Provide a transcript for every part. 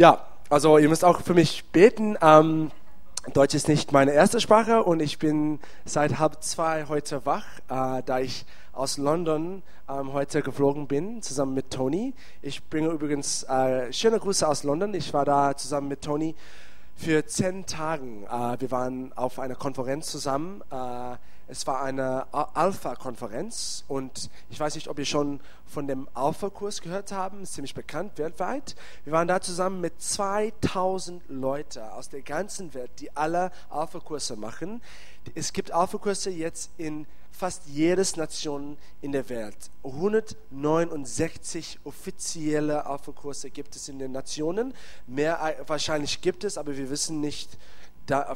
Ja, also ihr müsst auch für mich beten. Ähm, Deutsch ist nicht meine erste Sprache und ich bin seit halb zwei heute wach, äh, da ich aus London ähm, heute geflogen bin, zusammen mit Tony. Ich bringe übrigens äh, schöne Grüße aus London. Ich war da zusammen mit Tony für zehn Tage. Äh, wir waren auf einer Konferenz zusammen. Es war eine Alpha-Konferenz und ich weiß nicht, ob ihr schon von dem Alpha-Kurs gehört haben, ist ziemlich bekannt weltweit. Wir waren da zusammen mit 2000 Leuten aus der ganzen Welt, die alle Alpha-Kurse machen. Es gibt Alpha-Kurse jetzt in fast jedes Nation in der Welt. 169 offizielle Alpha-Kurse gibt es in den Nationen. Mehr wahrscheinlich gibt es, aber wir wissen nicht,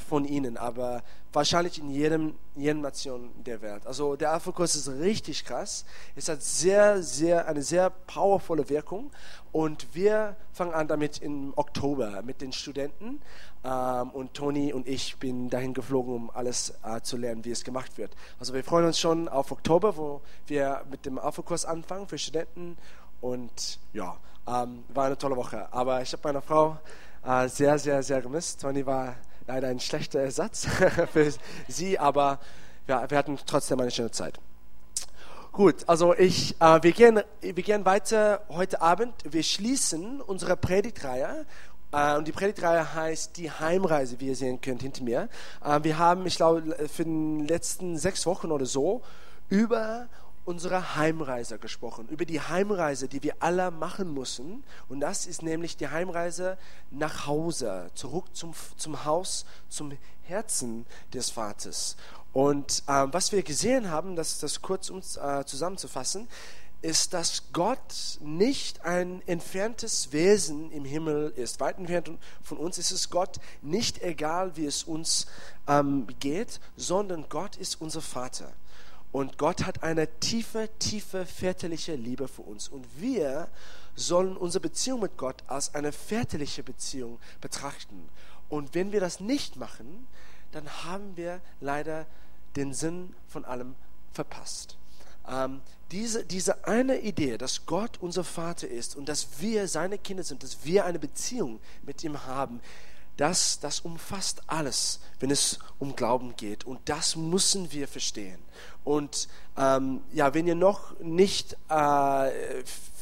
von ihnen, aber wahrscheinlich in jedem, jedem Nation der Welt. Also der Alpha-Kurs ist richtig krass. Es hat sehr, sehr, eine sehr powervolle Wirkung und wir fangen an damit im Oktober mit den Studenten ähm, und Toni und ich bin dahin geflogen, um alles äh, zu lernen, wie es gemacht wird. Also wir freuen uns schon auf Oktober, wo wir mit dem Alpha-Kurs anfangen für Studenten und ja, ähm, war eine tolle Woche. Aber ich habe meine Frau äh, sehr, sehr, sehr gemisst. Toni war leider ein schlechter Ersatz für sie, aber ja, wir hatten trotzdem eine schöne Zeit. Gut, also ich, äh, wir, gehen, wir gehen weiter heute Abend. Wir schließen unsere Predigtreihe äh, und die Predigtreihe heißt Die Heimreise, wie ihr sehen könnt hinter mir. Äh, wir haben, ich glaube, für die letzten sechs Wochen oder so über unserer Heimreise gesprochen, über die Heimreise, die wir alle machen müssen. Und das ist nämlich die Heimreise nach Hause, zurück zum, zum Haus, zum Herzen des Vaters. Und äh, was wir gesehen haben, das, das kurz um äh, zusammenzufassen, ist, dass Gott nicht ein entferntes Wesen im Himmel ist. Weit entfernt von uns ist es Gott nicht egal, wie es uns ähm, geht, sondern Gott ist unser Vater. Und Gott hat eine tiefe, tiefe väterliche Liebe für uns. Und wir sollen unsere Beziehung mit Gott als eine väterliche Beziehung betrachten. Und wenn wir das nicht machen, dann haben wir leider den Sinn von allem verpasst. Ähm, diese, diese eine Idee, dass Gott unser Vater ist und dass wir seine Kinder sind, dass wir eine Beziehung mit ihm haben, das, das umfasst alles, wenn es um Glauben geht. Und das müssen wir verstehen. Und ähm, ja, wenn ihr noch nicht äh,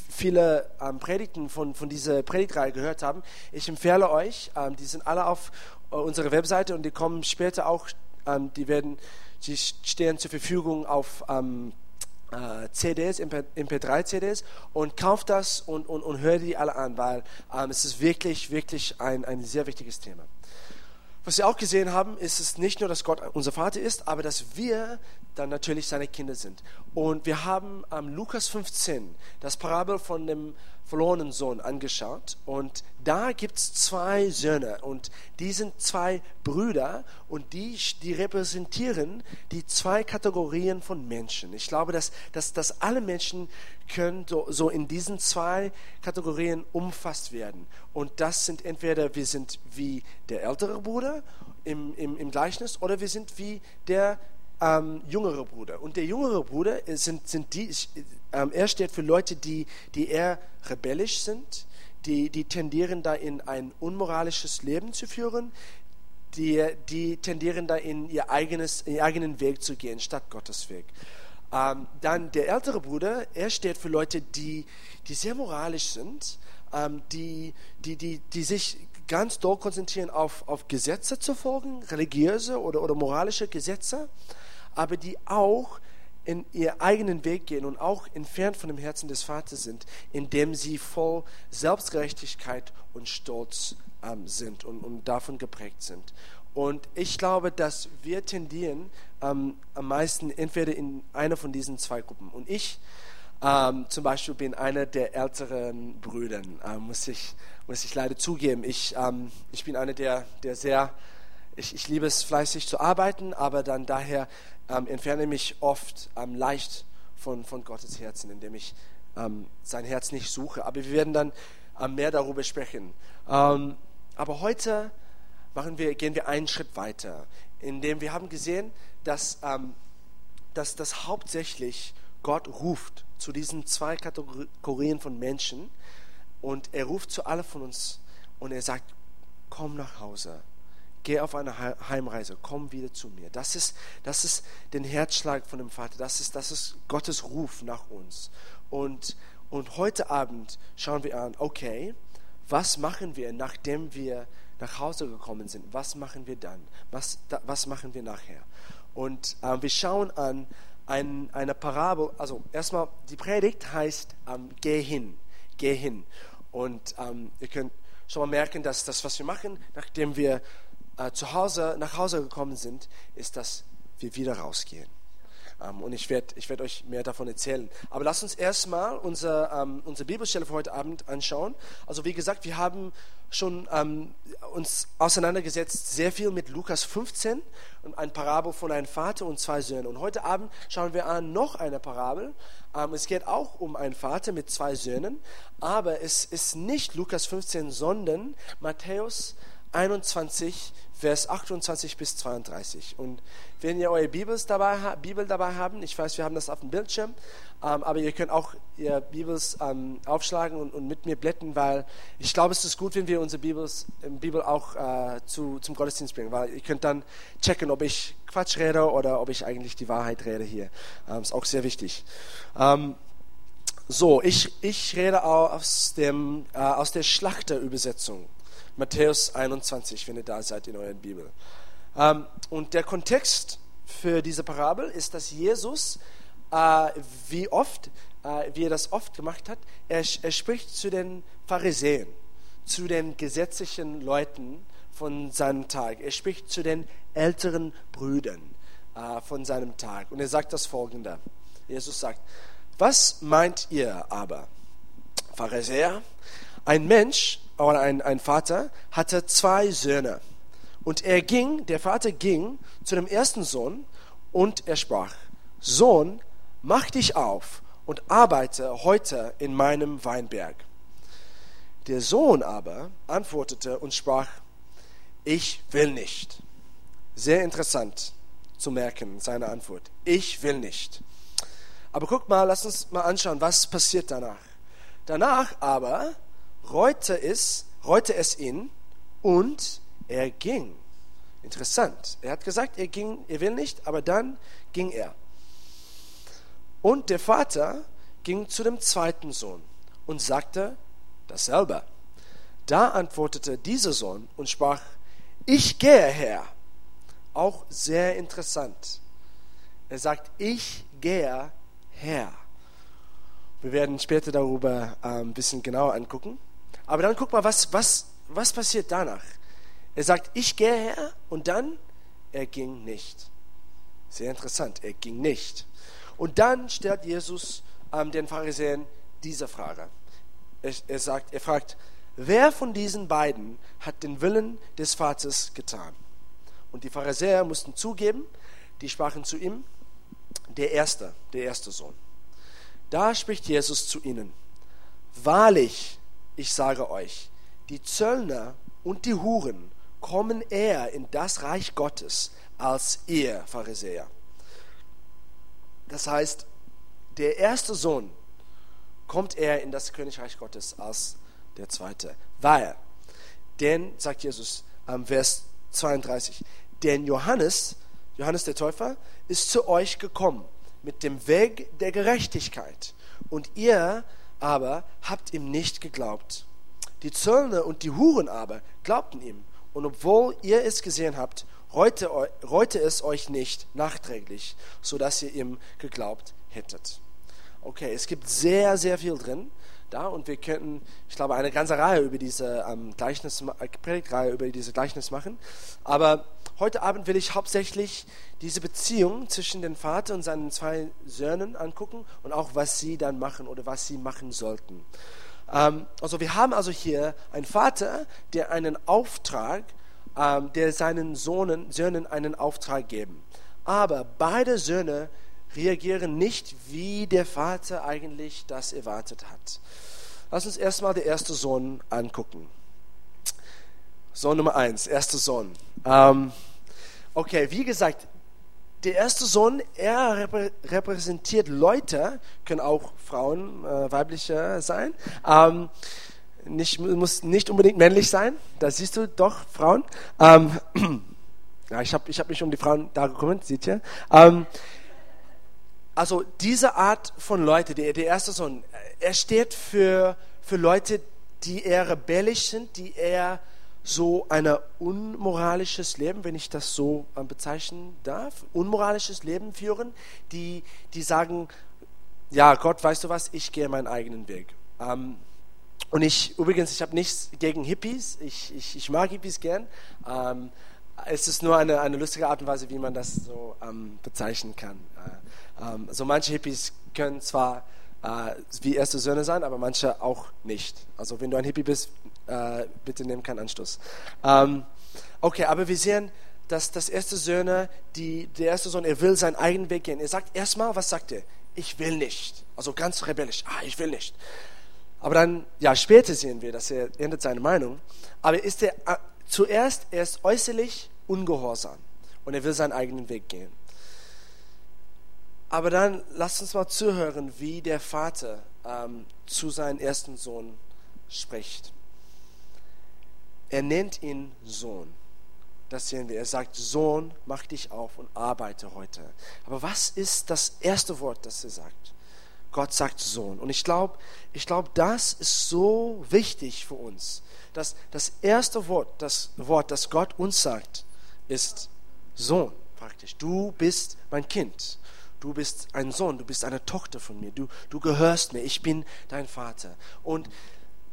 viele ähm, Predigten von, von dieser Predigtreihe gehört haben, ich empfehle euch, ähm, die sind alle auf äh, unserer Webseite und die kommen später auch, ähm, die werden, die stehen zur Verfügung auf ähm, äh, CDs, MP3-CDs und kauft das und, und, und hört die alle an, weil ähm, es ist wirklich, wirklich ein, ein sehr wichtiges Thema. Was wir auch gesehen haben, ist es nicht nur, dass Gott unser Vater ist, aber dass wir dann natürlich seine Kinder sind. Und wir haben am ähm, Lukas 15 das Parabel von dem verlorenen Sohn angeschaut. Und da gibt es zwei Söhne. Und die sind zwei Brüder. Und die, die repräsentieren die zwei Kategorien von Menschen. Ich glaube, dass, dass, dass alle Menschen können so, so in diesen zwei Kategorien umfasst werden. Und das sind entweder wir sind wie der ältere Bruder im, im, im Gleichnis oder wir sind wie der ähm, jüngere Bruder. Und der jüngere Bruder sind, sind die, ähm, er steht für Leute, die, die eher rebellisch sind, die, die tendieren da in ein unmoralisches Leben zu führen, die, die tendieren da in ihr eigenes, ihren eigenen Weg zu gehen, statt Gottes Weg. Ähm, dann der ältere Bruder, er steht für Leute, die, die sehr moralisch sind, ähm, die, die, die, die sich ganz doll konzentrieren auf, auf Gesetze zu folgen, religiöse oder, oder moralische Gesetze aber die auch in ihren eigenen Weg gehen und auch entfernt von dem Herzen des Vaters sind, indem sie voll Selbstgerechtigkeit und Stolz ähm, sind und, und, davon geprägt sind. Und ich glaube, dass wir tendieren ähm, am meisten entweder in einer von diesen zwei Gruppen. Und ich ähm, zum Beispiel bin einer der älteren Brüder, äh, muss, ich, muss ich leider zugeben. Ich, ähm, ich bin einer der, der sehr ich, ich, liebe es fleißig zu arbeiten, aber dann daher ähm, entferne mich oft ähm, leicht von, von Gottes Herzen, indem ich ähm, sein Herz nicht suche. Aber wir werden dann ähm, mehr darüber sprechen. Ähm, aber heute machen wir, gehen wir einen Schritt weiter, indem wir haben gesehen, dass, ähm, dass, dass hauptsächlich Gott ruft zu diesen zwei Kategorien von Menschen und er ruft zu allen von uns und er sagt, komm nach Hause. Geh auf eine Heimreise, komm wieder zu mir. Das ist, das ist den Herzschlag von dem Vater. Das ist, das ist Gottes Ruf nach uns. Und, und heute Abend schauen wir an, okay, was machen wir, nachdem wir nach Hause gekommen sind? Was machen wir dann? Was, da, was machen wir nachher? Und äh, wir schauen an ein, eine Parabel. Also erstmal, die Predigt heißt, ähm, geh hin, geh hin. Und ähm, ihr könnt schon mal merken, dass das, was wir machen, nachdem wir äh, zu Hause, nach Hause gekommen sind, ist, dass wir wieder rausgehen. Ähm, und ich werde ich werd euch mehr davon erzählen. Aber lasst uns erstmal unsere, ähm, unsere Bibelstelle für heute Abend anschauen. Also wie gesagt, wir haben schon ähm, uns auseinandergesetzt sehr viel mit Lukas 15 und ein Parabel von einem Vater und zwei Söhnen. Und heute Abend schauen wir an noch eine Parabel. Ähm, es geht auch um einen Vater mit zwei Söhnen, aber es ist nicht Lukas 15, sondern Matthäus 21, Vers 28 bis 32. Und wenn ihr eure Bibels dabei, Bibel dabei habt, ich weiß, wir haben das auf dem Bildschirm, ähm, aber ihr könnt auch ihr Bibels ähm, aufschlagen und, und, mit mir blättern, weil ich glaube, es ist gut, wenn wir unsere Bibels, Bibel auch äh, zu, zum Gottesdienst bringen, weil ihr könnt dann checken, ob ich Quatsch rede oder ob ich eigentlich die Wahrheit rede hier. Ähm, ist auch sehr wichtig. Ähm, so, ich, ich rede aus, dem, äh, aus der Schlachterübersetzung. Matthäus 21, wenn ihr da seid in eurer Bibel. Ähm, und der Kontext für diese Parabel ist, dass Jesus, äh, wie oft, äh, wie er das oft gemacht hat, er, er spricht zu den Pharisäern, zu den gesetzlichen Leuten von seinem Tag. Er spricht zu den älteren Brüdern äh, von seinem Tag. Und er sagt das folgende. Jesus sagt, was meint ihr aber, Pharisäer? Ein Mensch oder ein, ein Vater hatte zwei Söhne. Und er ging, der Vater ging zu dem ersten Sohn und er sprach, Sohn, mach dich auf und arbeite heute in meinem Weinberg. Der Sohn aber antwortete und sprach, ich will nicht. Sehr interessant zu merken, seine Antwort. Ich will nicht. Aber guck mal, lass uns mal anschauen, was passiert danach. Danach aber reute es, reute es ihn und er ging. Interessant. Er hat gesagt, er ging, er will nicht, aber dann ging er. Und der Vater ging zu dem zweiten Sohn und sagte dasselbe. Da antwortete dieser Sohn und sprach, ich gehe her. Auch sehr interessant. Er sagt, ich gehe her. Wir werden später darüber äh, ein bisschen genauer angucken. Aber dann guck mal, was, was, was passiert danach? Er sagt, ich gehe her und dann, er ging nicht. Sehr interessant, er ging nicht. Und dann stellt Jesus ähm, den Pharisäern diese Frage. Er, er, sagt, er fragt, wer von diesen beiden hat den Willen des Vaters getan? Und die Pharisäer mussten zugeben, die sprachen zu ihm, der Erste, der erste Sohn. Da spricht Jesus zu ihnen, wahrlich, ich sage euch, die Zöllner und die Huren kommen eher in das Reich Gottes als ihr Pharisäer. Das heißt, der erste Sohn kommt eher in das Königreich Gottes als der zweite. Weil, denn, sagt Jesus am Vers 32, denn Johannes, Johannes der Täufer, ist zu euch gekommen mit dem Weg der Gerechtigkeit. Und ihr aber habt ihm nicht geglaubt. Die Zöllner und die Huren aber glaubten ihm. Und obwohl ihr es gesehen habt, reute, reute es euch nicht nachträglich, sodass ihr ihm geglaubt hättet. Okay, es gibt sehr, sehr viel drin da und wir könnten, ich glaube, eine ganze Reihe über diese ähm, Gleichnis, Predigtreihe über diese Gleichnis machen. Aber heute Abend will ich hauptsächlich diese Beziehung zwischen dem Vater und seinen zwei Söhnen angucken und auch, was sie dann machen oder was sie machen sollten. Ähm, also wir haben also hier einen Vater, der einen Auftrag, ähm, der seinen Sohnen, Söhnen einen Auftrag geben. Aber beide Söhne reagieren nicht, wie der Vater eigentlich das erwartet hat. Lass uns erstmal den ersten Sohn angucken. Sohn Nummer eins, erster Sohn. Ähm, okay, wie gesagt, der erste Sohn, er repräsentiert Leute, können auch Frauen, äh, weibliche sein, ähm, nicht, muss nicht unbedingt männlich sein. Da siehst du doch Frauen. Ähm, ja, ich habe ich hab mich um die Frauen da gekümmert, seht ihr. Ähm, also diese Art von Leute, der, der erste Sohn, er steht für, für Leute, die eher rebellisch sind, die eher so ein unmoralisches Leben, wenn ich das so äh, bezeichnen darf, unmoralisches Leben führen, die, die sagen, ja Gott, weißt du was, ich gehe meinen eigenen Weg. Ähm, und ich, übrigens, ich habe nichts gegen Hippies, ich, ich, ich mag Hippies gern. Ähm, es ist nur eine, eine lustige Art und Weise, wie man das so ähm, bezeichnen kann. Äh, ähm, also manche Hippies können zwar äh, wie erste Söhne sein, aber manche auch nicht. Also wenn du ein Hippie bist, äh, bitte nimm keinen Anstoß. Ähm, okay, aber wir sehen, dass das erste Söhne, die, der erste Sohn, er will seinen eigenen Weg gehen. Er sagt erstmal, was sagt er? Ich will nicht. Also ganz rebellisch. Ah, ich will nicht. Aber dann, ja, später sehen wir, dass er ändert seine Meinung. Aber ist er äh, zuerst, er ist äußerlich ungehorsam und er will seinen eigenen Weg gehen. Aber dann lasst uns mal zuhören, wie der Vater ähm, zu seinem ersten Sohn spricht. Er nennt ihn Sohn. Das sehen wir. Er sagt, Sohn, mach dich auf und arbeite heute. Aber was ist das erste Wort, das er sagt? Gott sagt Sohn. Und ich glaube, ich glaub, das ist so wichtig für uns. Dass das erste Wort, das Wort, das Gott uns sagt, ist Sohn praktisch. Du bist mein Kind du bist ein Sohn, du bist eine Tochter von mir, du, du gehörst mir, ich bin dein Vater. Und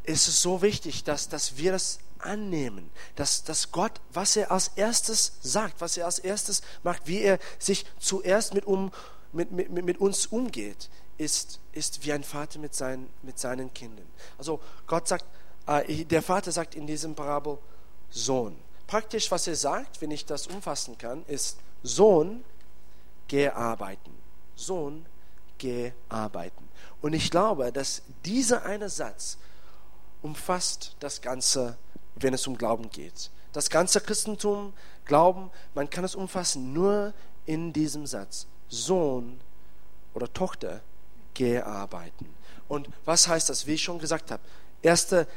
es ist so wichtig, dass, dass wir das annehmen, dass, dass Gott, was er als erstes sagt, was er als erstes macht, wie er sich zuerst mit, um, mit, mit, mit uns umgeht, ist, ist wie ein Vater mit seinen, mit seinen Kindern. Also Gott sagt, äh, der Vater sagt in diesem Parabel Sohn. Praktisch, was er sagt, wenn ich das umfassen kann, ist Sohn, geh arbeiten. Sohn, geh arbeiten. Und ich glaube, dass dieser eine Satz umfasst das Ganze, wenn es um Glauben geht. Das ganze Christentum, Glauben, man kann es umfassen nur in diesem Satz. Sohn oder Tochter, geh arbeiten. Und was heißt das? Wie ich schon gesagt habe, erste,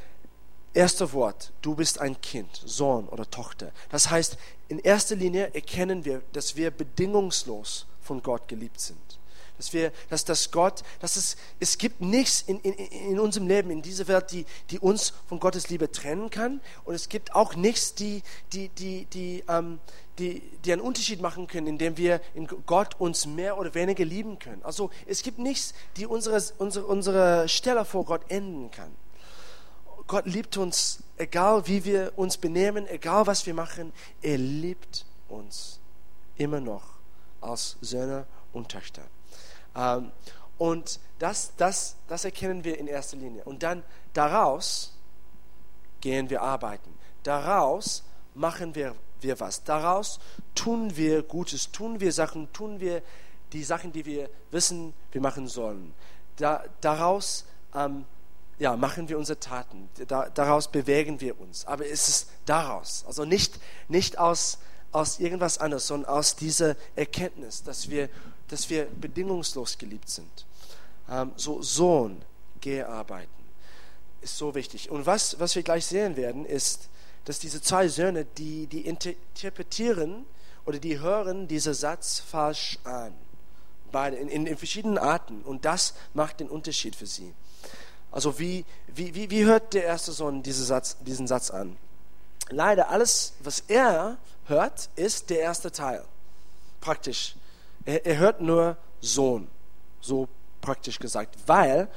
erste Wort, du bist ein Kind, Sohn oder Tochter. Das heißt, in erster Linie erkennen wir, dass wir bedingungslos von Gott geliebt sind. Dass wir, dass das Gott, dass es, es gibt nichts in, in, in unserem Leben, in dieser Welt, die, die uns von Gottes Liebe trennen kann. Und es gibt auch nichts, die, die, die, die, ähm, die, die einen Unterschied machen können, indem wir in Gott uns mehr oder weniger lieben können. Also es gibt nichts, die unsere, unsere, unsere Stelle vor Gott enden kann. Gott liebt uns, egal wie wir uns benehmen, egal was wir machen, er liebt uns immer noch als Söhne und Töchter. Ähm, und das, das, das erkennen wir in erster Linie. Und dann daraus gehen wir arbeiten. Daraus machen wir, wir was. Daraus tun wir Gutes, tun wir Sachen, tun wir die Sachen, die wir wissen, wir machen sollen. Da, daraus ähm, ja, machen wir unsere Taten. Da, daraus bewegen wir uns. Aber es ist daraus. Also nicht, nicht aus aus irgendwas anderes, sondern aus dieser Erkenntnis, dass wir, dass wir bedingungslos geliebt sind. Ähm, so, Sohn, geh arbeiten. Ist so wichtig. Und was, was wir gleich sehen werden, ist, dass diese zwei Söhne, die, die interpretieren oder die hören diesen Satz falsch an. Beide, in, in, in verschiedenen Arten. Und das macht den Unterschied für sie. Also wie, wie, wie, wie hört der erste Sohn diesen Satz, diesen Satz an? Leider alles, was er hört, ist der erste Teil. Praktisch. Er, er hört nur Sohn, so praktisch gesagt, weil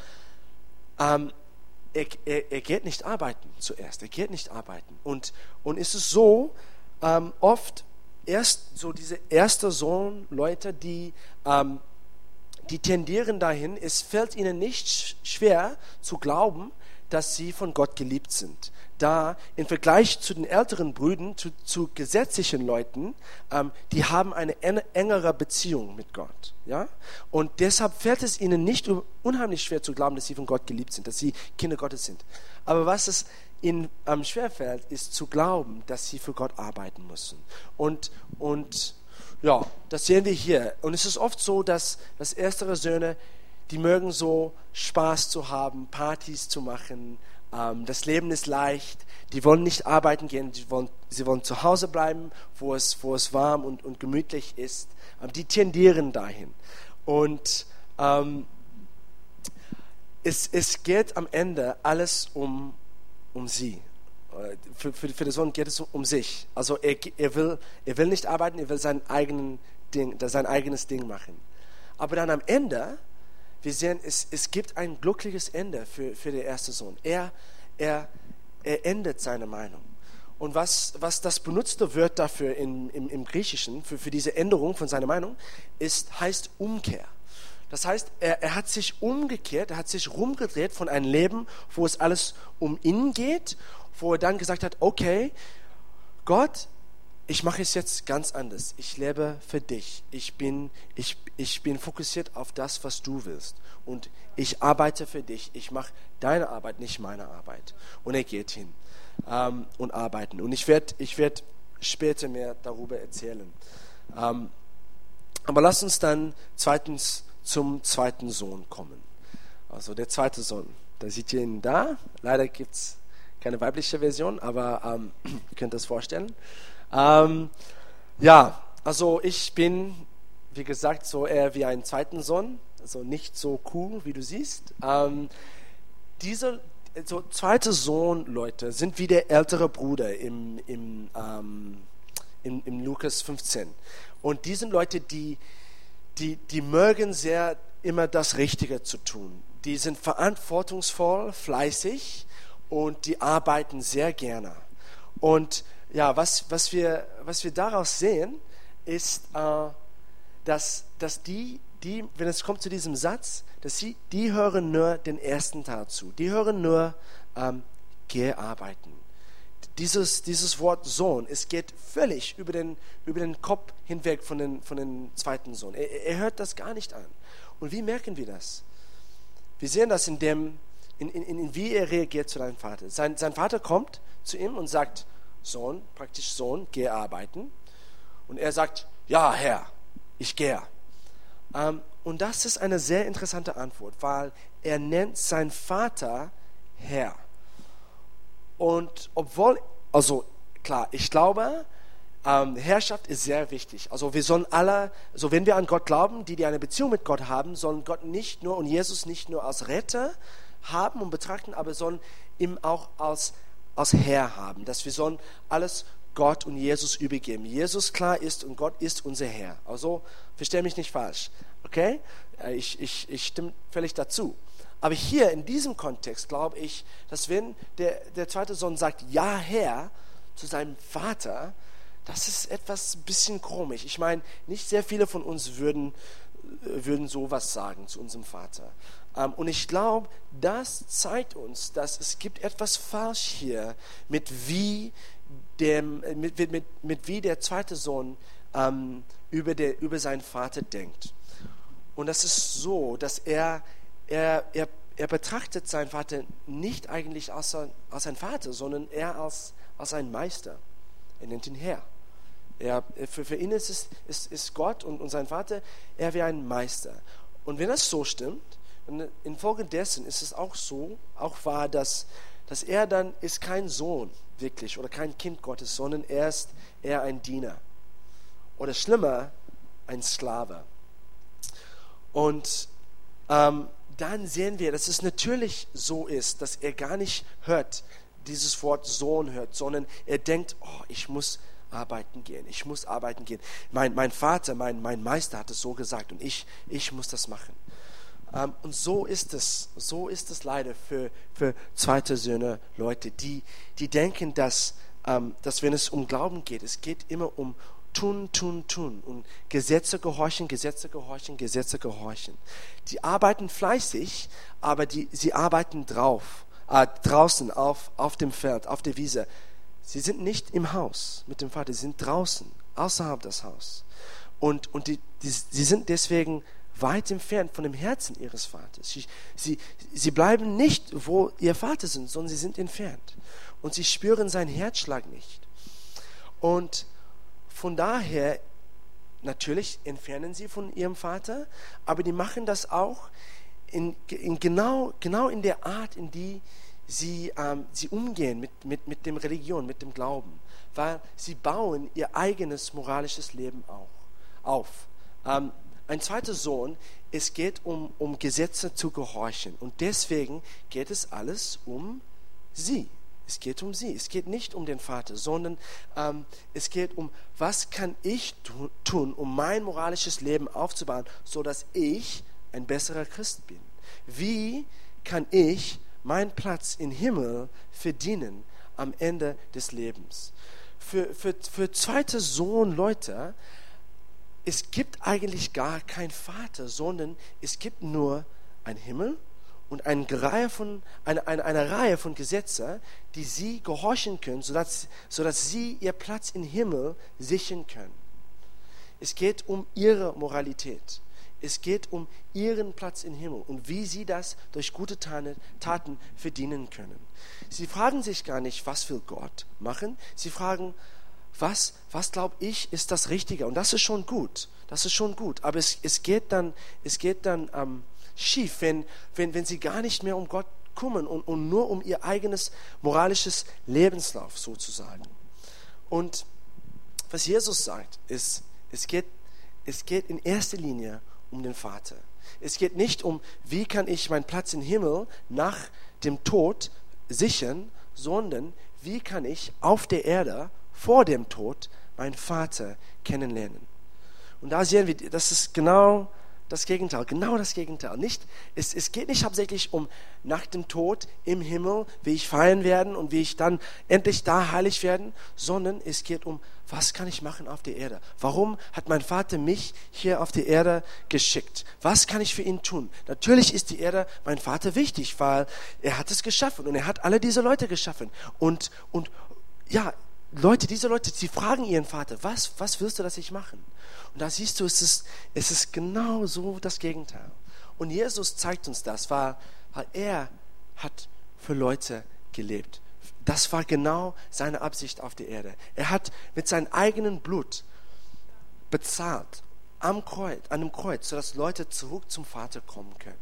ähm, er, er, er, geht nicht arbeiten zuerst. Er geht nicht arbeiten. Und, und ist es so, ähm, oft erst so diese erste Sohn, Leute, die, ähm, die tendieren dahin, es fällt ihnen nicht schwer zu glauben, dass sie von Gott geliebt sind da im Vergleich zu den älteren Brüdern, zu, zu gesetzlichen Leuten, ähm, die haben eine engere Beziehung mit Gott. Ja? Und deshalb fällt es ihnen nicht unheimlich schwer zu glauben, dass sie von Gott geliebt sind, dass sie Kinder Gottes sind. Aber was es ihnen ähm, schwerfällt, ist zu glauben, dass sie für Gott arbeiten müssen. Und, und ja, das sehen wir hier. Und es ist oft so, dass, dass erstere Söhne, die mögen so Spaß zu haben, Partys zu machen, das Leben ist leicht, die wollen nicht arbeiten gehen, wollen, sie wollen zu Hause bleiben, wo es, wo es warm und, und gemütlich ist. Ähm, die tendieren dahin. Und ähm, es, es geht am Ende alles um, um sie. Äh, für, für, für den Sohn geht es um sich. Also er, er, will, er will nicht arbeiten, er will sein, eigenen Ding, sein eigenes Ding machen. Aber dann am Ende, wir sehen, es, es gibt ein glückliches Ende für, für den ersten Sohn. Er, er, er endet seine Meinung. Und was, was das benutzte Wort dafür in, im, im Griechischen, für, für diese Änderung von seiner Meinung, ist, heißt Umkehr. Das heißt, er, er hat sich umgekehrt, er hat sich rumgedreht von einem Leben, wo es alles um ihn geht, wo er dann gesagt hat, okay, Gott, ich mache es jetzt ganz anders. Ich lebe für dich. Ich bin, ich, ich bin fokussiert auf das, was du willst. Und ich arbeite für dich. Ich mache deine Arbeit, nicht meine Arbeit. Und er geht hin ähm, und arbeiten. Und ich werde ich werd später mehr darüber erzählen. Ähm, aber lass uns dann zweitens zum zweiten Sohn kommen. Also der zweite Sohn. Da seht ihr ihn da. Leider gibt es keine weibliche Version, aber ähm, ihr könnt das vorstellen. Ähm, ja, also ich bin, wie gesagt, so eher wie ein zweiten Sohn, also nicht so cool, wie du siehst. Ähm, diese so zweite Sohn, Leute, sind wie der ältere Bruder im, im, ähm, im, im Lukas 15. Und die sind Leute, die, die, die mögen sehr immer das Richtige zu tun. Die sind verantwortungsvoll, fleißig und die arbeiten sehr gerne. Und ja, was, was, wir, was wir daraus sehen, ist, äh, dass, dass die, die, wenn es kommt zu diesem Satz, dass sie, die hören nur den ersten Teil zu. Die hören nur, ähm, geh arbeiten. Dieses, dieses Wort Sohn, es geht völlig über den, über den Kopf hinweg von den, von den zweiten Sohn. Er, er hört das gar nicht an. Und wie merken wir das? Wir sehen das in dem, in, in, in wie er reagiert zu deinem Vater. Sein, sein Vater kommt zu ihm und sagt, Sohn, praktisch Sohn, geh arbeiten. Und er sagt, ja, Herr, ich gehe. Ähm, und das ist eine sehr interessante Antwort, weil er nennt seinen Vater Herr. Und obwohl, also klar, ich glaube, ähm, Herrschaft ist sehr wichtig. Also wir sollen alle, also wenn wir an Gott glauben, die, die eine Beziehung mit Gott haben, sollen Gott nicht nur und Jesus nicht nur als Retter haben und betrachten, aber sollen ihm auch als, als Herr haben. Dass wir sollen alles Gott und Jesus übergeben. Jesus klar ist und Gott ist unser Herr. Also verstehe mich nicht falsch. Okay? Äh, ich, ich, ich stimme völlig dazu. Aber hier in diesem Kontext glaube ich, dass wenn der, der zweite Sohn sagt, ja Herr, zu seinem Vater, das ist etwas bisschen komisch. Ich meine, nicht sehr viele von uns würden, äh, würden sowas sagen zu unserem Vater. Ähm, und ich glaube, das zeigt uns, dass es gibt etwas falsch hier mit wie, äh, mit, mit, mit, mit wie der zweite Sohn ähm, über, der, über seinen Vater denkt. Und das ist so, dass er, er, er, er betrachtet seinen Vater nicht eigentlich als, als ein Vater, sondern eher als, als ein Meister. Er nennt ihn Herr. Er, für, für ihn ist, ist, ist Gott und, und sein Vater, er wie ein Meister. Und wenn das so stimmt, infolgedessen ist es auch so, auch wahr, dass, dass er dann ist kein Sohn wirklich oder kein Kind Gottes, sondern er ist eher ein Diener. Oder schlimmer, ein Sklave. Und ähm, dann sehen wir, dass es natürlich so ist, dass er gar nicht hört, dieses Wort Sohn hört, sondern er denkt, oh, ich muss arbeiten gehen, ich muss arbeiten gehen. Mein, mein Vater, mein, mein Meister hat es so gesagt und ich, ich muss das machen. Ähm, und so ist es, so ist es leider für, für zweite Söhne Leute, die, die denken, dass, ähm, dass wenn es um Glauben geht, es geht immer um tun, tun, tun und Gesetze gehorchen, Gesetze gehorchen, Gesetze gehorchen. Die arbeiten fleißig, aber die, sie arbeiten drauf, äh, draußen auf, auf dem Feld, auf der Wiese. Sie sind nicht im Haus mit dem Vater, sie sind draußen, außerhalb des Hauses. Und, und die, die, sie sind deswegen weit entfernt von dem Herzen ihres Vaters. Sie, sie, sie bleiben nicht, wo ihr Vater sind, sondern sie sind entfernt. Und sie spüren seinen Herzschlag nicht. Und von daher, natürlich entfernen sie von ihrem Vater, aber die machen das auch in, in genau, genau in der Art, in die, sie, ähm, sie umgehen mit, mit, mit dem Religion, mit dem Glauben, weil sie bauen ihr eigenes moralisches Leben auch auf. Ähm, ein zweiter Sohn, es geht um, um Gesetze zu gehorchen. Und deswegen geht es alles um sie. Es geht um sie. Es geht nicht um den Vater, sondern ähm, es geht um, was kann ich tun, um mein moralisches Leben aufzubauen, sodass ich ein besserer Christ bin. Wie kann ich meinen Platz im Himmel verdienen am Ende des Lebens? Für, für, für zweite Sohn Leute, es gibt eigentlich gar keinen Vater, sondern es gibt nur einen Himmel und eine Reihe von, eine, eine, eine Reihe von Gesetzen, die sie gehorchen können, sodass, sodass sie ihr Platz im Himmel sichern können. Es geht um ihre Moralität. Es geht um ihren Platz im Himmel und wie sie das durch gute Taten verdienen können. Sie fragen sich gar nicht, was will Gott machen. Sie fragen, was, was glaube ich, ist das Richtige? Und das ist schon gut. Das ist schon gut. Aber es, es geht dann, es geht dann ähm, schief, wenn, wenn, wenn sie gar nicht mehr um Gott kümmern und, und nur um ihr eigenes moralisches Lebenslauf sozusagen. Und was Jesus sagt, ist, es geht, es geht in erster Linie um den Vater. Es geht nicht um, wie kann ich meinen Platz im Himmel nach dem Tod sichern, sondern wie kann ich auf der Erde vor dem Tod meinen Vater kennenlernen. Und da sehen wir, das ist genau das Gegenteil, genau das Gegenteil. Nicht, es, es geht nicht hauptsächlich um nach dem Tod im Himmel, wie ich feiern werde und wie ich dann endlich da heilig werden, sondern es geht um, was kann ich machen auf der Erde? Warum hat mein Vater mich hier auf die Erde geschickt? Was kann ich für ihn tun? Natürlich ist die Erde mein Vater wichtig, weil er hat es geschaffen und er hat alle diese Leute geschaffen. Und, und ja, Leute, diese Leute, sie fragen ihren Vater, was, was willst du, dass ich machen? Und da siehst du, es ist, es ist genau so das Gegenteil. Und Jesus zeigt uns das, weil, weil er hat für Leute gelebt. Das war genau seine Absicht auf der Erde. Er hat mit seinem eigenen Blut bezahlt am Kreuz, an dem Kreuz, sodass Leute zurück zum Vater kommen können.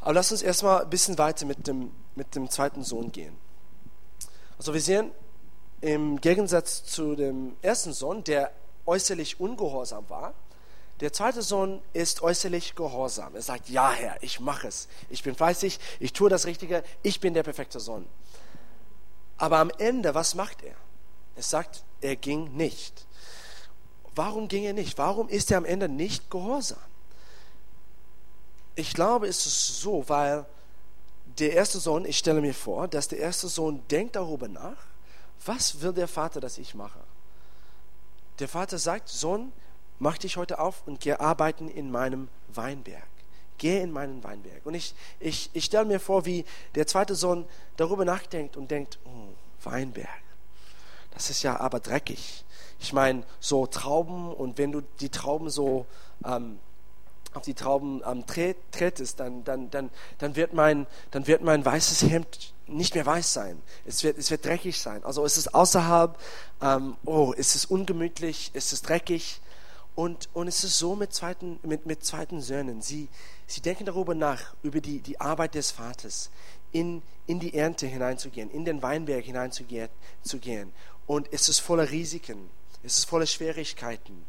Aber lass uns erstmal ein bisschen weiter mit dem, mit dem zweiten Sohn gehen. Also wir sehen, im Gegensatz zu dem ersten Sohn, der äußerlich ungehorsam war, der zweite Sohn ist äußerlich gehorsam. Er sagt, ja Herr, ich mache es. Ich bin fleißig, ich tue das Richtige, ich bin der perfekte Sohn. Aber am Ende, was macht er? Es sagt, er ging nicht. Warum ging er nicht? Warum ist er am Ende nicht gehorsam? Ich glaube, es ist so, weil der erste Sohn, ich stelle mir vor, dass der erste Sohn denkt darüber nach, was will der Vater, dass ich mache? Der Vater sagt, Sohn, mach dich heute auf und geh arbeiten in meinem Weinberg. Geh in meinen Weinberg. Und ich, ich, ich stelle mir vor, wie der zweite Sohn darüber nachdenkt und denkt, oh, Weinberg, das ist ja aber dreckig. Ich meine, so Trauben und wenn du die Trauben so ähm, auf die Trauben ähm, tretest, dann, dann, dann, dann, wird mein, dann wird mein weißes Hemd nicht mehr weiß sein. Es wird, es wird dreckig sein. Also es ist außerhalb, ähm, oh, es ist ungemütlich, es ist dreckig. Und, und es ist so mit zweiten, mit, mit zweiten Söhnen. Sie, sie denken darüber nach, über die, die Arbeit des Vaters, in, in die Ernte hineinzugehen, in den Weinberg hineinzugehen. Zu gehen. Und es ist voller Risiken, es ist voller Schwierigkeiten.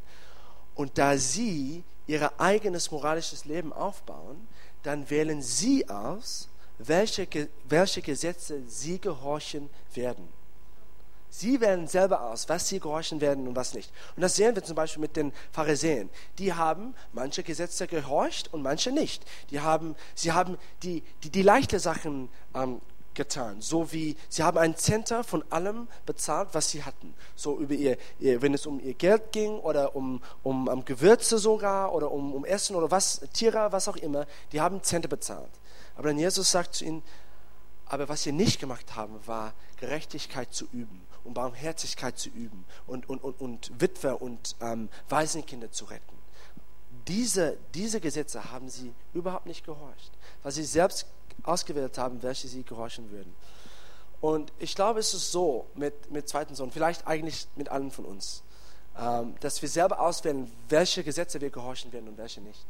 Und da sie ihr eigenes moralisches Leben aufbauen, dann wählen sie aus, welche, welche Gesetze sie gehorchen werden. Sie wählen selber aus, was sie gehorchen werden und was nicht. Und das sehen wir zum Beispiel mit den Pharisäern. Die haben manche Gesetze gehorcht und manche nicht. Die haben, sie haben die, die, die leichte Sachen ähm, getan. So wie sie haben ein Center von allem bezahlt, was sie hatten. So über ihr, ihr wenn es um ihr Geld ging oder um, um, um Gewürze sogar oder um, um Essen oder was, Tiere, was auch immer, die haben Center bezahlt. Aber dann Jesus sagt zu ihnen, aber was sie nicht gemacht haben, war Gerechtigkeit zu üben und Barmherzigkeit zu üben und, und, und, und Witwer und ähm, Waisenkinder zu retten. Diese, diese Gesetze haben sie überhaupt nicht gehorcht, weil sie selbst ausgewählt haben, welche sie gehorchen würden. Und ich glaube, es ist so mit, mit zweiten Sohn, vielleicht eigentlich mit allen von uns, ähm, dass wir selber auswählen, welche Gesetze wir gehorchen werden und welche nicht.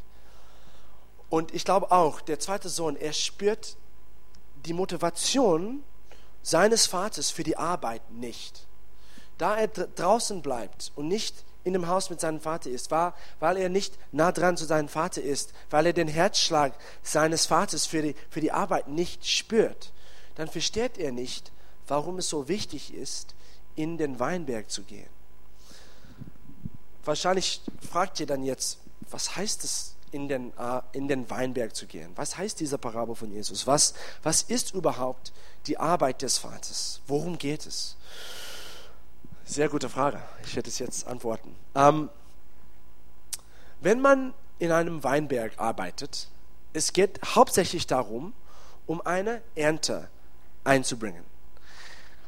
Und ich glaube auch, der zweite Sohn, er spürt die Motivation seines Vaters für die Arbeit nicht. Da er draußen bleibt und nicht in dem Haus mit seinem Vater ist, war, weil er nicht nah dran zu seinem Vater ist, weil er den Herzschlag seines Vaters für die, für die Arbeit nicht spürt, dann versteht er nicht, warum es so wichtig ist, in den Weinberg zu gehen. Wahrscheinlich fragt ihr dann jetzt, was heißt es, in den, äh, in den Weinberg zu gehen? Was heißt diese Parabel von Jesus? Was, was ist überhaupt die Arbeit des Vaters? Worum geht es? Sehr gute Frage. Ich werde es jetzt antworten. Ähm, wenn man in einem Weinberg arbeitet, es geht hauptsächlich darum, um eine Ernte einzubringen.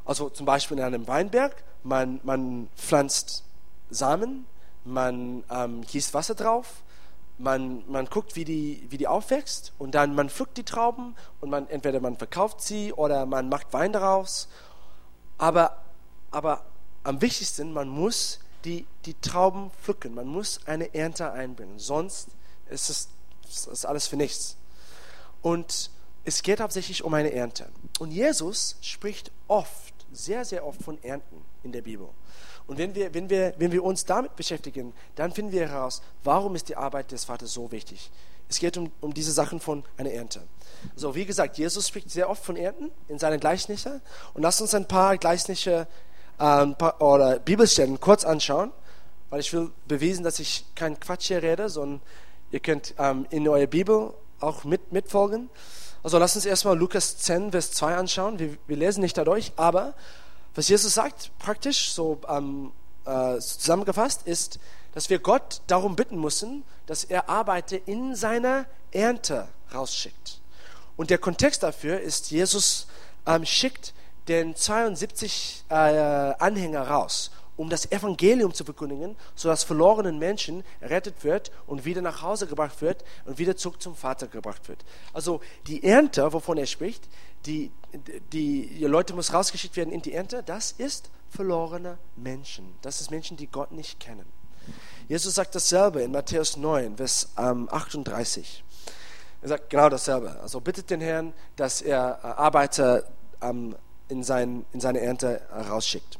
Also zum Beispiel in einem Weinberg, man, man pflanzt Samen, man ähm, gießt Wasser drauf, man, man guckt, wie die, wie die aufwächst und dann man pflückt die Trauben und man entweder man verkauft sie oder man macht Wein daraus. Aber, aber am wichtigsten, man muss die, die Trauben pflücken, man muss eine Ernte einbringen, sonst ist es ist alles für nichts. Und es geht hauptsächlich um eine Ernte. Und Jesus spricht oft, sehr, sehr oft von Ernten in der Bibel. Und wenn wir, wenn, wir, wenn wir uns damit beschäftigen, dann finden wir heraus, warum ist die Arbeit des Vaters so wichtig. Es geht um, um diese Sachen von einer Ernte. So, wie gesagt, Jesus spricht sehr oft von Ernten in seinen Gleichnissen. Und lasst uns ein paar Gleichnisse ähm, oder Bibelstellen kurz anschauen, weil ich will beweisen, dass ich kein Quatsch hier rede, sondern ihr könnt ähm, in eurer Bibel auch mit, mitfolgen. Also lasst uns erstmal Lukas 10, Vers 2 anschauen. Wir, wir lesen nicht dadurch, aber was Jesus sagt, praktisch so ähm, äh, zusammengefasst, ist, dass wir Gott darum bitten müssen, dass er Arbeiter in seiner Ernte rausschickt. Und der Kontext dafür ist, Jesus ähm, schickt den 72 äh, Anhänger raus, um das Evangelium zu verkündigen, sodass verlorenen Menschen errettet wird und wieder nach Hause gebracht wird und wieder zurück zum Vater gebracht wird. Also die Ernte, wovon er spricht, die, die, die Leute muss rausgeschickt werden in die Ernte, das ist verlorene Menschen. Das ist Menschen, die Gott nicht kennen. Jesus sagt dasselbe in Matthäus 9, Vers ähm, 38. Er sagt genau dasselbe. Also bittet den Herrn, dass er äh, Arbeiter ähm, in, sein, in seine Ernte rausschickt.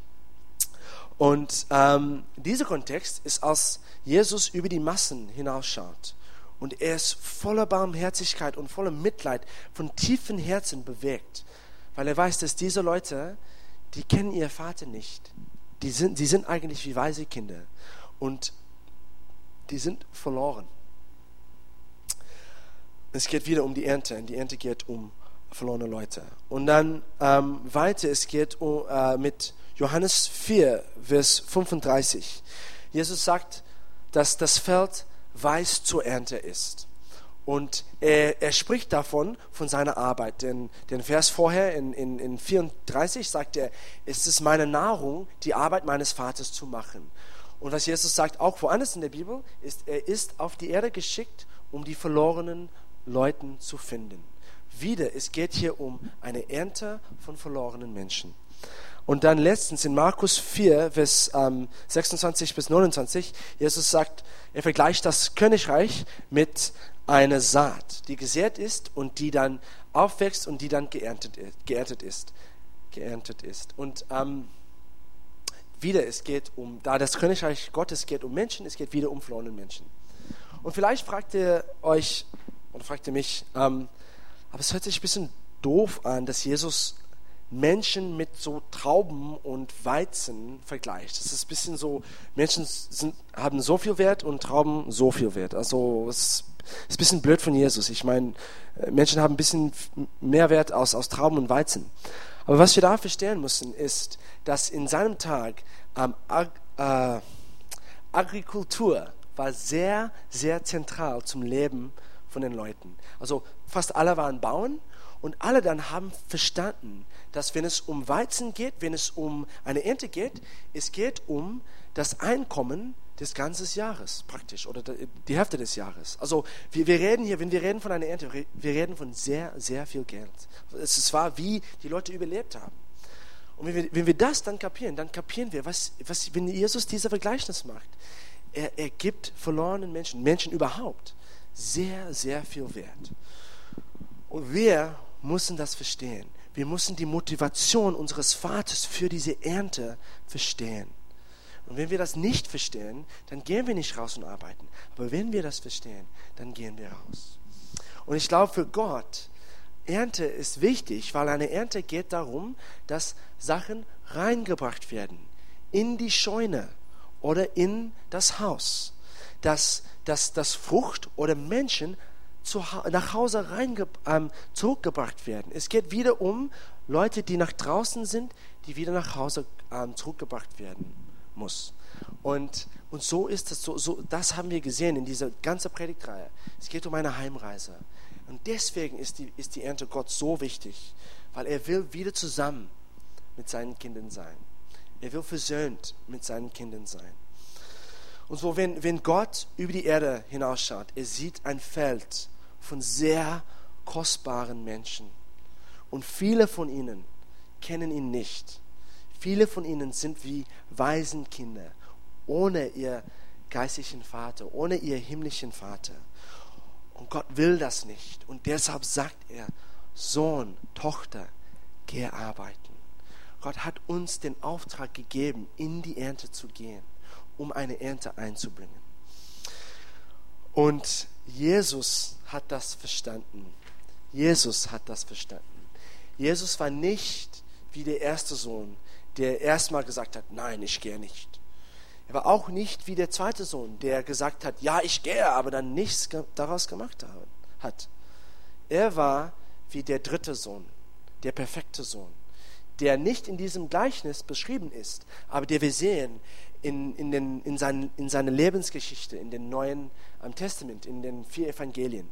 Und ähm, dieser Kontext ist, als Jesus über die Massen hinausschaut und er ist voller Barmherzigkeit und voller Mitleid von tiefen Herzen bewegt, weil er weiß, dass diese Leute, die kennen ihr Vater nicht. Die sind, die sind eigentlich wie weise Kinder und die sind verloren. Es geht wieder um die Ernte. Die Ernte geht um verlorene Leute. Und dann ähm, weiter, es geht um, äh, mit Johannes 4, Vers 35. Jesus sagt, dass das Feld weiß zur Ernte ist. Und er, er spricht davon, von seiner Arbeit. Denn den Vers vorher, in, in, in 34, sagt er, es ist meine Nahrung, die Arbeit meines Vaters zu machen. Und was Jesus sagt, auch woanders in der Bibel, ist, er ist auf die Erde geschickt, um die verlorenen Leuten zu finden. Wieder, es geht hier um eine Ernte von verlorenen Menschen. Und dann letztens in Markus 4, Vers ähm, 26 bis 29, Jesus sagt, er vergleicht das Königreich mit einer Saat, die gesät ist und die dann aufwächst und die dann geerntet, geerntet ist. Geerntet ist. Und ähm, wieder, es geht um, da das Königreich Gottes geht um Menschen, es geht wieder um verlorene Menschen. Und vielleicht fragt ihr euch, oder fragt ihr mich, ähm, aber es hört sich ein bisschen doof an, dass Jesus Menschen mit so Trauben und Weizen vergleicht. Das ist ein bisschen so, Menschen sind, haben so viel Wert und Trauben so viel Wert. Also es ist ein bisschen blöd von Jesus. Ich meine, äh, Menschen haben ein bisschen mehr Wert aus, aus Trauben und Weizen. Aber was wir da verstehen müssen, ist, dass in seinem Tag ähm, Ag äh, Agrikultur war sehr, sehr zentral zum Leben von den Leuten. Also fast alle waren Bauern und alle dann haben verstanden, dass wenn es um Weizen geht, wenn es um eine Ernte geht, es geht um das Einkommen des ganzen Jahres praktisch oder die Hälfte des Jahres. Also wir, wir reden hier, wenn wir reden von einer Ernte, wir reden von sehr, sehr viel Geld. Es war, wie die Leute überlebt haben. Und wenn wir, wenn wir das dann kapieren, dann kapieren wir, was, was, wenn Jesus dieser Vergleichnis macht. Er, er gibt verlorenen Menschen, Menschen überhaupt, sehr, sehr viel Wert. Und wir müssen das verstehen. Wir müssen die Motivation unseres Vaters für diese Ernte verstehen. Und wenn wir das nicht verstehen, dann gehen wir nicht raus und arbeiten. Aber wenn wir das verstehen, dann gehen wir raus. Und ich glaube, für Gott, Ernte ist wichtig, weil eine Ernte geht darum, dass Sachen reingebracht werden in die Scheune oder in das Haus. Dass, dass, dass Frucht oder Menschen zu, nach Hause rein, ähm, zurückgebracht werden. Es geht wieder um Leute, die nach draußen sind, die wieder nach Hause ähm, zurückgebracht werden muss. Und, und so ist es, so, so, das haben wir gesehen in dieser ganzen Predigtreihe. Es geht um eine Heimreise. Und deswegen ist die, ist die Ernte Gott so wichtig, weil er will wieder zusammen mit seinen Kindern sein. Er will versöhnt mit seinen Kindern sein. Und so, wenn, wenn Gott über die Erde hinausschaut, er sieht ein Feld von sehr kostbaren Menschen. Und viele von ihnen kennen ihn nicht. Viele von ihnen sind wie Waisenkinder, ohne ihr geistlichen Vater, ohne ihr himmlischen Vater. Und Gott will das nicht. Und deshalb sagt er, Sohn, Tochter, geh arbeiten. Gott hat uns den Auftrag gegeben, in die Ernte zu gehen, um eine Ernte einzubringen. Und Jesus hat das verstanden. Jesus hat das verstanden. Jesus war nicht wie der erste Sohn, der erstmal gesagt hat, nein, ich gehe nicht. Er war auch nicht wie der zweite Sohn, der gesagt hat, ja, ich gehe, aber dann nichts daraus gemacht hat. Er war wie der dritte Sohn, der perfekte Sohn, der nicht in diesem Gleichnis beschrieben ist, aber der wir sehen in, in, den, in, sein, in seiner Lebensgeschichte, in den Neuen am Testament, in den vier Evangelien.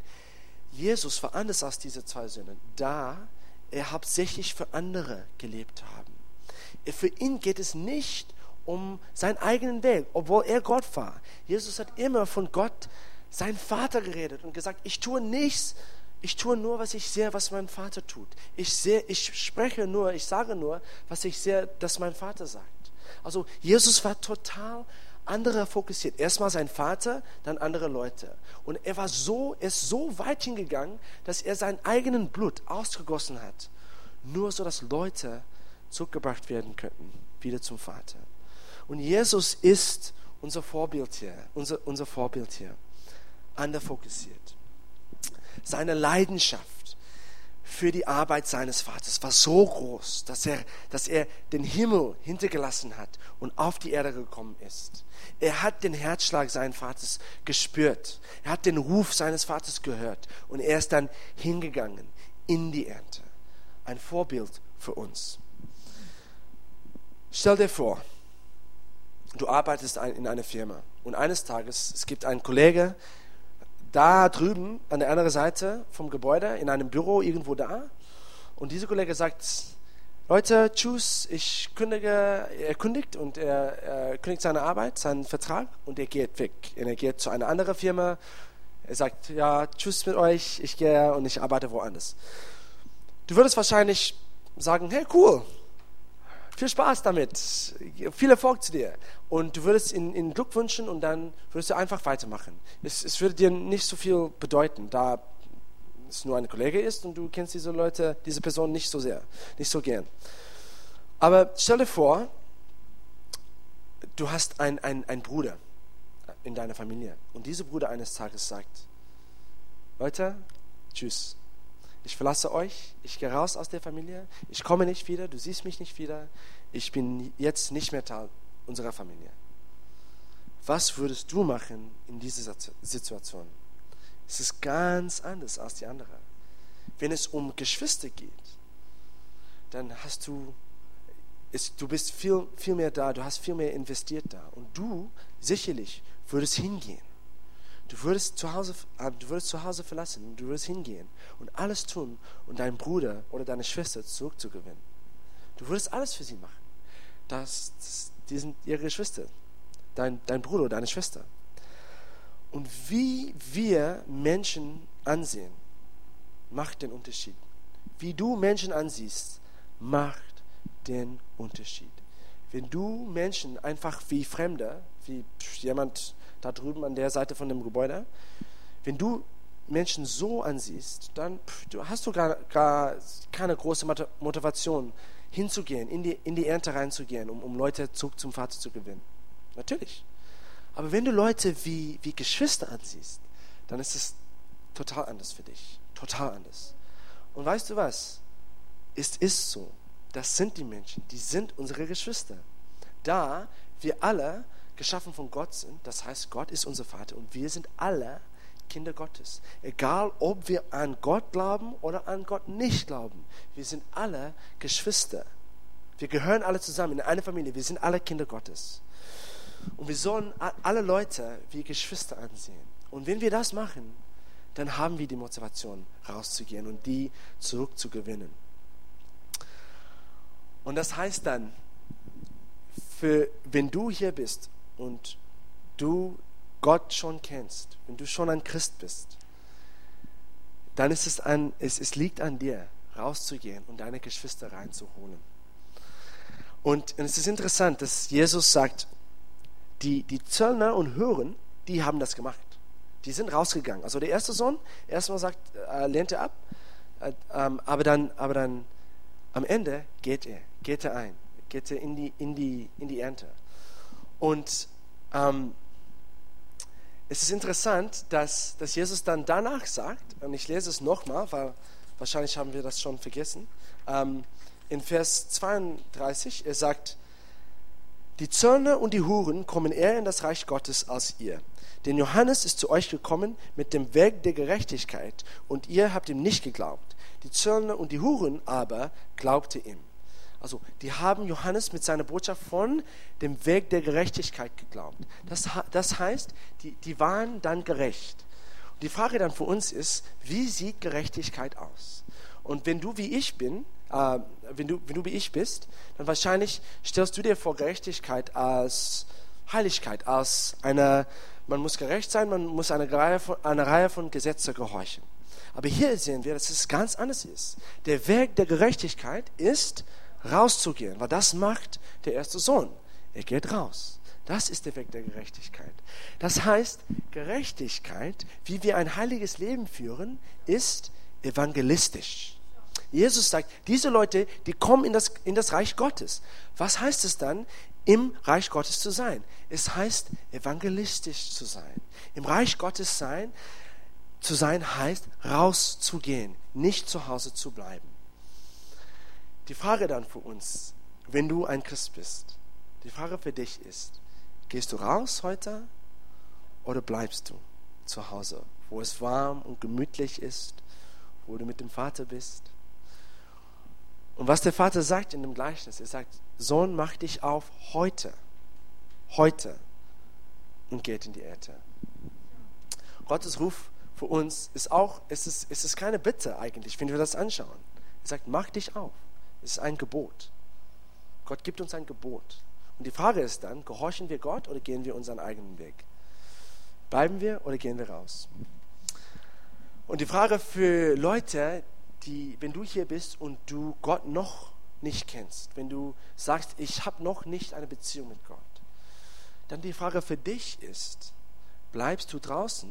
Jesus war anders als diese zwei Söhne, da er hauptsächlich für andere gelebt haben. Für ihn geht es nicht um seinen eigenen Weg, obwohl er Gott war. Jesus hat immer von Gott, sein Vater geredet und gesagt, ich tue nichts, ich tue nur, was ich sehe, was mein Vater tut. Ich sehe, ich spreche nur, ich sage nur, was ich sehe, dass mein Vater sagt. Also Jesus war total andere fokussiert. Erstmal sein Vater, dann andere Leute. Und er war so, er ist so weit hingegangen, dass er sein eigenen Blut ausgegossen hat. Nur so, dass Leute zurückgebracht werden könnten, wieder zum Vater. Und Jesus ist unser Vorbild hier, unser, unser Vorbild hier, underfokussiert. Seine Leidenschaft für die Arbeit seines Vaters war so groß, dass er, dass er den Himmel hintergelassen hat und auf die Erde gekommen ist. Er hat den Herzschlag seines Vaters gespürt. Er hat den Ruf seines Vaters gehört und er ist dann hingegangen in die Ernte. Ein Vorbild für uns. Stell dir vor, du arbeitest in einer Firma und eines Tages, es gibt einen Kollege da drüben an der anderen Seite vom Gebäude, in einem Büro irgendwo da und dieser Kollege sagt, Leute, tschüss, ich kündige, er kündigt und er, er kündigt seine Arbeit, seinen Vertrag und er geht weg. Und er geht zu einer anderen Firma, er sagt, ja, tschüss mit euch, ich gehe und ich arbeite woanders. Du würdest wahrscheinlich sagen, hey, cool, viel Spaß damit, viel Erfolg zu dir. Und du würdest ihn, ihn Glück wünschen und dann würdest du einfach weitermachen. Es, es würde dir nicht so viel bedeuten, da es nur ein Kollege ist und du kennst diese Leute, diese Person nicht so sehr, nicht so gern. Aber stell dir vor, du hast einen ein Bruder in deiner Familie und dieser Bruder eines Tages sagt, Leute, tschüss, ich verlasse euch, ich gehe raus aus der Familie, ich komme nicht wieder, du siehst mich nicht wieder, ich bin jetzt nicht mehr Teil unserer Familie. Was würdest du machen in dieser Situation? Es ist ganz anders als die andere. Wenn es um Geschwister geht, dann hast du, es, du bist viel, viel mehr da, du hast viel mehr investiert da. Und du sicherlich würdest hingehen Du würdest zu Hause, äh, du würdest zu Hause verlassen, du würdest hingehen und alles tun, um deinen Bruder oder deine Schwester zurückzugewinnen. Du würdest alles für sie machen. Das, das, die sind ihre Geschwister, dein, dein Bruder oder deine Schwester. Und wie wir Menschen ansehen, macht den Unterschied. Wie du Menschen ansiehst, macht den Unterschied. Wenn du Menschen einfach wie Fremder, wie jemand da drüben an der Seite von dem Gebäude, wenn du Menschen so ansiehst, dann hast du gar, gar keine große Motivation hinzugehen, in die, in die Ernte reinzugehen, um, um Leute zurück zum Vater zu gewinnen. Natürlich. Aber wenn du Leute wie, wie Geschwister ansiehst, dann ist es total anders für dich. Total anders. Und weißt du was? Es ist so. Das sind die Menschen. Die sind unsere Geschwister. Da wir alle geschaffen von Gott sind, das heißt, Gott ist unser Vater und wir sind alle Kinder Gottes. Egal, ob wir an Gott glauben oder an Gott nicht glauben. Wir sind alle Geschwister. Wir gehören alle zusammen in eine Familie. Wir sind alle Kinder Gottes. Und wir sollen alle Leute wie Geschwister ansehen. Und wenn wir das machen, dann haben wir die Motivation, rauszugehen und die zurückzugewinnen. Und das heißt dann, für, wenn du hier bist und du Gott schon kennst, wenn du schon ein Christ bist, dann ist es, an, es, es liegt an dir, rauszugehen und deine Geschwister reinzuholen. Und, und es ist interessant, dass Jesus sagt, die, die Zöllner und Hören, die haben das gemacht. Die sind rausgegangen. Also der erste Sohn, erstmal sagt, äh, lehnt er ab, äh, ähm, aber, dann, aber dann am Ende geht er, geht er ein, geht er in die, in die, in die Ernte. Und ähm, es ist interessant, dass, dass Jesus dann danach sagt, und ich lese es nochmal, weil wahrscheinlich haben wir das schon vergessen, ähm, in Vers 32, er sagt, die Zöllner und die Huren kommen eher in das Reich Gottes als ihr. Denn Johannes ist zu euch gekommen mit dem Weg der Gerechtigkeit und ihr habt ihm nicht geglaubt. Die Zöllner und die Huren aber glaubte ihm. Also, die haben Johannes mit seiner Botschaft von dem Weg der Gerechtigkeit geglaubt. Das, das heißt, die, die waren dann gerecht. Und die Frage dann für uns ist, wie sieht Gerechtigkeit aus? Und wenn du wie ich bin, äh, wenn, du, wenn du wie ich bist, dann wahrscheinlich stellst du dir vor Gerechtigkeit als Heiligkeit, als eine, man muss gerecht sein, man muss eine Reihe von, eine Reihe von Gesetzen gehorchen. Aber hier sehen wir, dass es ganz anders ist. Der Weg der Gerechtigkeit ist, rauszugehen, weil das macht der erste Sohn. Er geht raus. Das ist der Weg der Gerechtigkeit. Das heißt, Gerechtigkeit, wie wir ein heiliges Leben führen, ist evangelistisch. Jesus sagt, diese Leute, die kommen in das, in das Reich Gottes. Was heißt es dann, im Reich Gottes zu sein? Es heißt, evangelistisch zu sein. Im Reich Gottes sein, zu sein heißt, rauszugehen, nicht zu Hause zu bleiben. Die Frage dann für uns, wenn du ein Christ bist, die Frage für dich ist, gehst du raus heute oder bleibst du zu Hause, wo es warm und gemütlich ist, wo du mit dem Vater bist? Und was der Vater sagt in dem Gleichnis, er sagt, Sohn, mach dich auf heute, heute und geht in die Erde. Gottes Ruf für uns ist auch, es ist, es ist keine Bitte eigentlich, wenn wir das anschauen. Er sagt, mach dich auf. Es ist ein Gebot. Gott gibt uns ein Gebot. Und die Frage ist dann, gehorchen wir Gott oder gehen wir unseren eigenen Weg? Bleiben wir oder gehen wir raus? Und die Frage für Leute, die, wenn du hier bist und du Gott noch nicht kennst, wenn du sagst, ich habe noch nicht eine Beziehung mit Gott, dann die Frage für dich ist, bleibst du draußen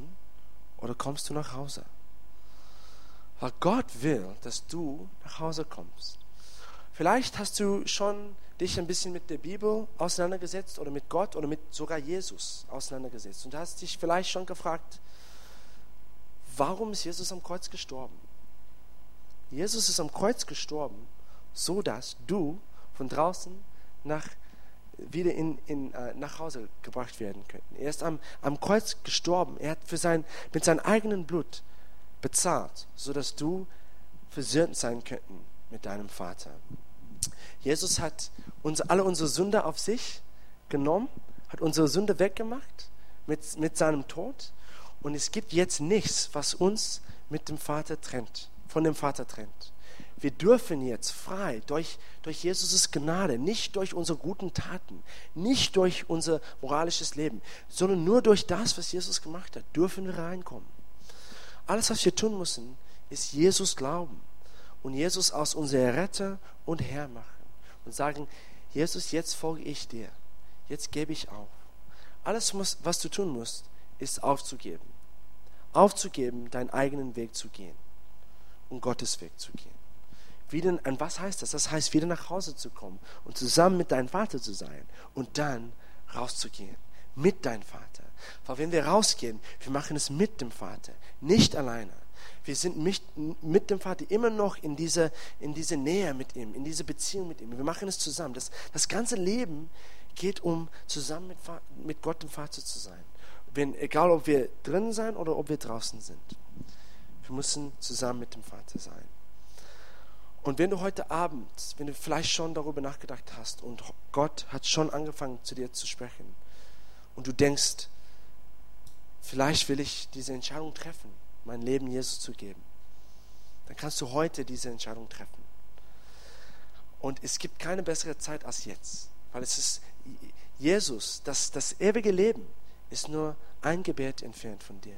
oder kommst du nach Hause? Weil Gott will, dass du nach Hause kommst. Vielleicht hast du schon dich ein bisschen mit der Bibel auseinandergesetzt oder mit Gott oder mit sogar Jesus auseinandergesetzt und hast dich vielleicht schon gefragt, warum ist Jesus am Kreuz gestorben? Jesus ist am Kreuz gestorben, so dass du von draußen nach, wieder in, in, äh, nach Hause gebracht werden könnten. Er ist am, am Kreuz gestorben. Er hat für sein, mit seinem eigenen Blut bezahlt, so dass du versöhnt sein könnten mit deinem Vater. Jesus hat uns, alle unsere Sünde auf sich genommen, hat unsere Sünde weggemacht mit, mit seinem Tod. Und es gibt jetzt nichts, was uns mit dem Vater trennt, von dem Vater trennt. Wir dürfen jetzt frei durch, durch Jesus' Gnade, nicht durch unsere guten Taten, nicht durch unser moralisches Leben, sondern nur durch das, was Jesus gemacht hat, dürfen wir reinkommen. Alles, was wir tun müssen, ist Jesus glauben und Jesus als unser Retter und Herr machen und sagen, Jesus, jetzt folge ich dir. Jetzt gebe ich auf. Alles, was du tun musst, ist aufzugeben. aufzugeben, deinen eigenen Weg zu gehen und Gottes Weg zu gehen. Wieder, und was heißt das? Das heißt, wieder nach Hause zu kommen und zusammen mit deinem Vater zu sein und dann rauszugehen mit deinem Vater. Weil wenn wir rausgehen, wir machen es mit dem Vater, nicht alleine. Wir sind mit, mit dem Vater immer noch in dieser, in diese Nähe mit ihm, in diese Beziehung mit ihm. Wir machen es zusammen. Das, das ganze Leben geht um, zusammen mit, mit Gott dem Vater zu sein. Wenn, egal, ob wir drin sein oder ob wir draußen sind. Wir müssen zusammen mit dem Vater sein. Und wenn du heute Abend, wenn du vielleicht schon darüber nachgedacht hast und Gott hat schon angefangen zu dir zu sprechen und du denkst, vielleicht will ich diese Entscheidung treffen, mein Leben Jesus zu geben, dann kannst du heute diese Entscheidung treffen. Und es gibt keine bessere Zeit als jetzt, weil es ist Jesus, das, das ewige Leben ist nur ein Gebet entfernt von dir.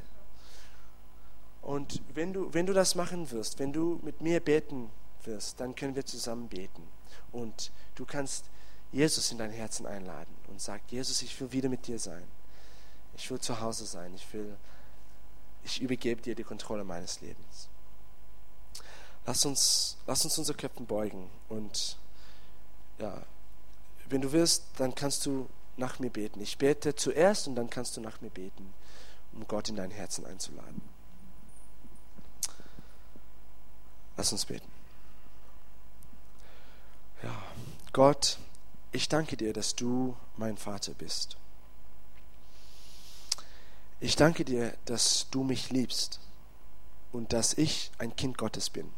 Und wenn du, wenn du das machen wirst, wenn du mit mir beten wirst, dann können wir zusammen beten. Und du kannst Jesus in dein Herzen einladen und sagen, Jesus, ich will wieder mit dir sein. Ich will zu Hause sein. Ich will, ich übergebe dir die Kontrolle meines Lebens. Lass uns, lass uns unsere Köpfe beugen und ja, wenn du willst, dann kannst du nach mir beten. Ich bete zuerst und dann kannst du nach mir beten, um Gott in dein Herzen einzuladen. Lass uns beten. Ja, Gott, ich danke dir, dass du mein Vater bist. Ich danke dir, dass du mich liebst und dass ich ein Kind Gottes bin.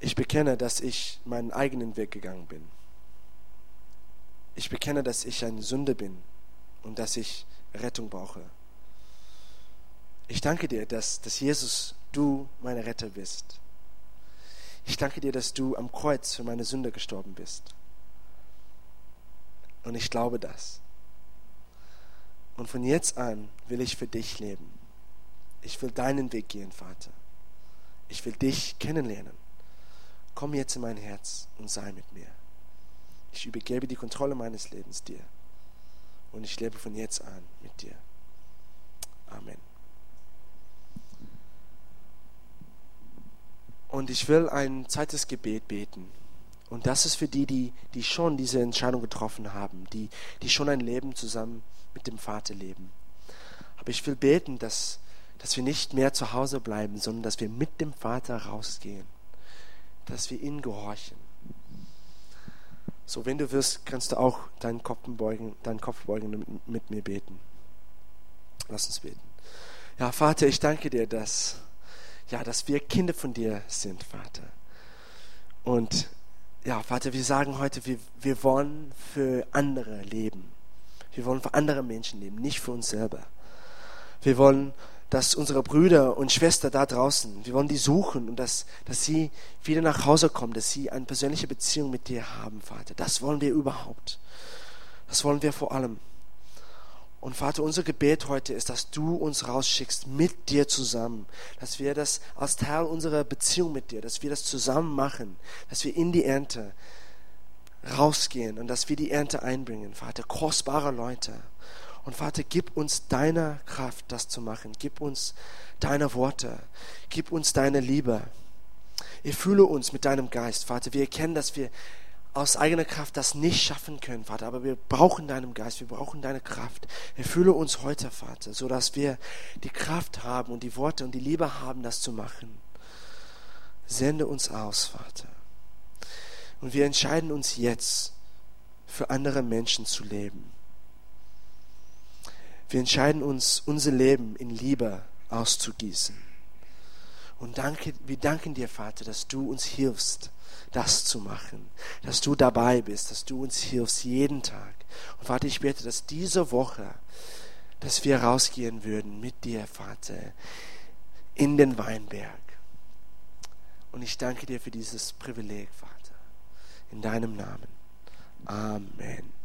Ich bekenne, dass ich meinen eigenen Weg gegangen bin. Ich bekenne, dass ich ein Sünde bin und dass ich Rettung brauche. Ich danke dir, dass, dass Jesus, du meine Retter bist. Ich danke dir, dass du am Kreuz für meine Sünde gestorben bist. Und ich glaube das. Und von jetzt an will ich für dich leben. Ich will deinen Weg gehen, Vater. Ich will dich kennenlernen. Komm jetzt in mein Herz und sei mit mir. Ich übergebe die Kontrolle meines Lebens dir. Und ich lebe von jetzt an mit dir. Amen. Und ich will ein zweites Gebet beten. Und das ist für die, die, die schon diese Entscheidung getroffen haben, die, die schon ein Leben zusammen mit dem Vater leben. Aber ich will beten, dass, dass wir nicht mehr zu Hause bleiben, sondern dass wir mit dem Vater rausgehen, dass wir ihn gehorchen. So, wenn du wirst, kannst du auch deinen Kopf beugen, deinen Kopf beugen mit, mit mir beten. Lass uns beten. Ja, Vater, ich danke dir, dass ja, dass wir Kinder von dir sind, Vater. Und ja, Vater, wir sagen heute, wir, wir wollen für andere leben. Wir wollen für andere Menschen leben, nicht für uns selber. Wir wollen, dass unsere Brüder und Schwestern da draußen, wir wollen die suchen und dass, dass sie wieder nach Hause kommen, dass sie eine persönliche Beziehung mit dir haben, Vater. Das wollen wir überhaupt. Das wollen wir vor allem. Und Vater, unser Gebet heute ist, dass du uns rausschickst mit dir zusammen, dass wir das als Teil unserer Beziehung mit dir, dass wir das zusammen machen, dass wir in die Ernte rausgehen und dass wir die Ernte einbringen, Vater, kostbare Leute. Und Vater, gib uns deine Kraft, das zu machen. Gib uns deine Worte. Gib uns deine Liebe. Erfülle uns mit deinem Geist, Vater. Wir erkennen, dass wir aus eigener Kraft das nicht schaffen können, Vater, aber wir brauchen deinen Geist, wir brauchen deine Kraft. Erfülle uns heute, Vater, so dass wir die Kraft haben und die Worte und die Liebe haben, das zu machen. Sende uns aus, Vater. Und wir entscheiden uns jetzt, für andere Menschen zu leben. Wir entscheiden uns, unser Leben in Liebe auszugießen. Und danke, wir danken dir, Vater, dass du uns hilfst, das zu machen, dass du dabei bist, dass du uns hilfst jeden Tag. Und Vater, ich bete, dass diese Woche, dass wir rausgehen würden mit dir, Vater, in den Weinberg. Und ich danke dir für dieses Privileg, Vater. In deinem Namen. Amen.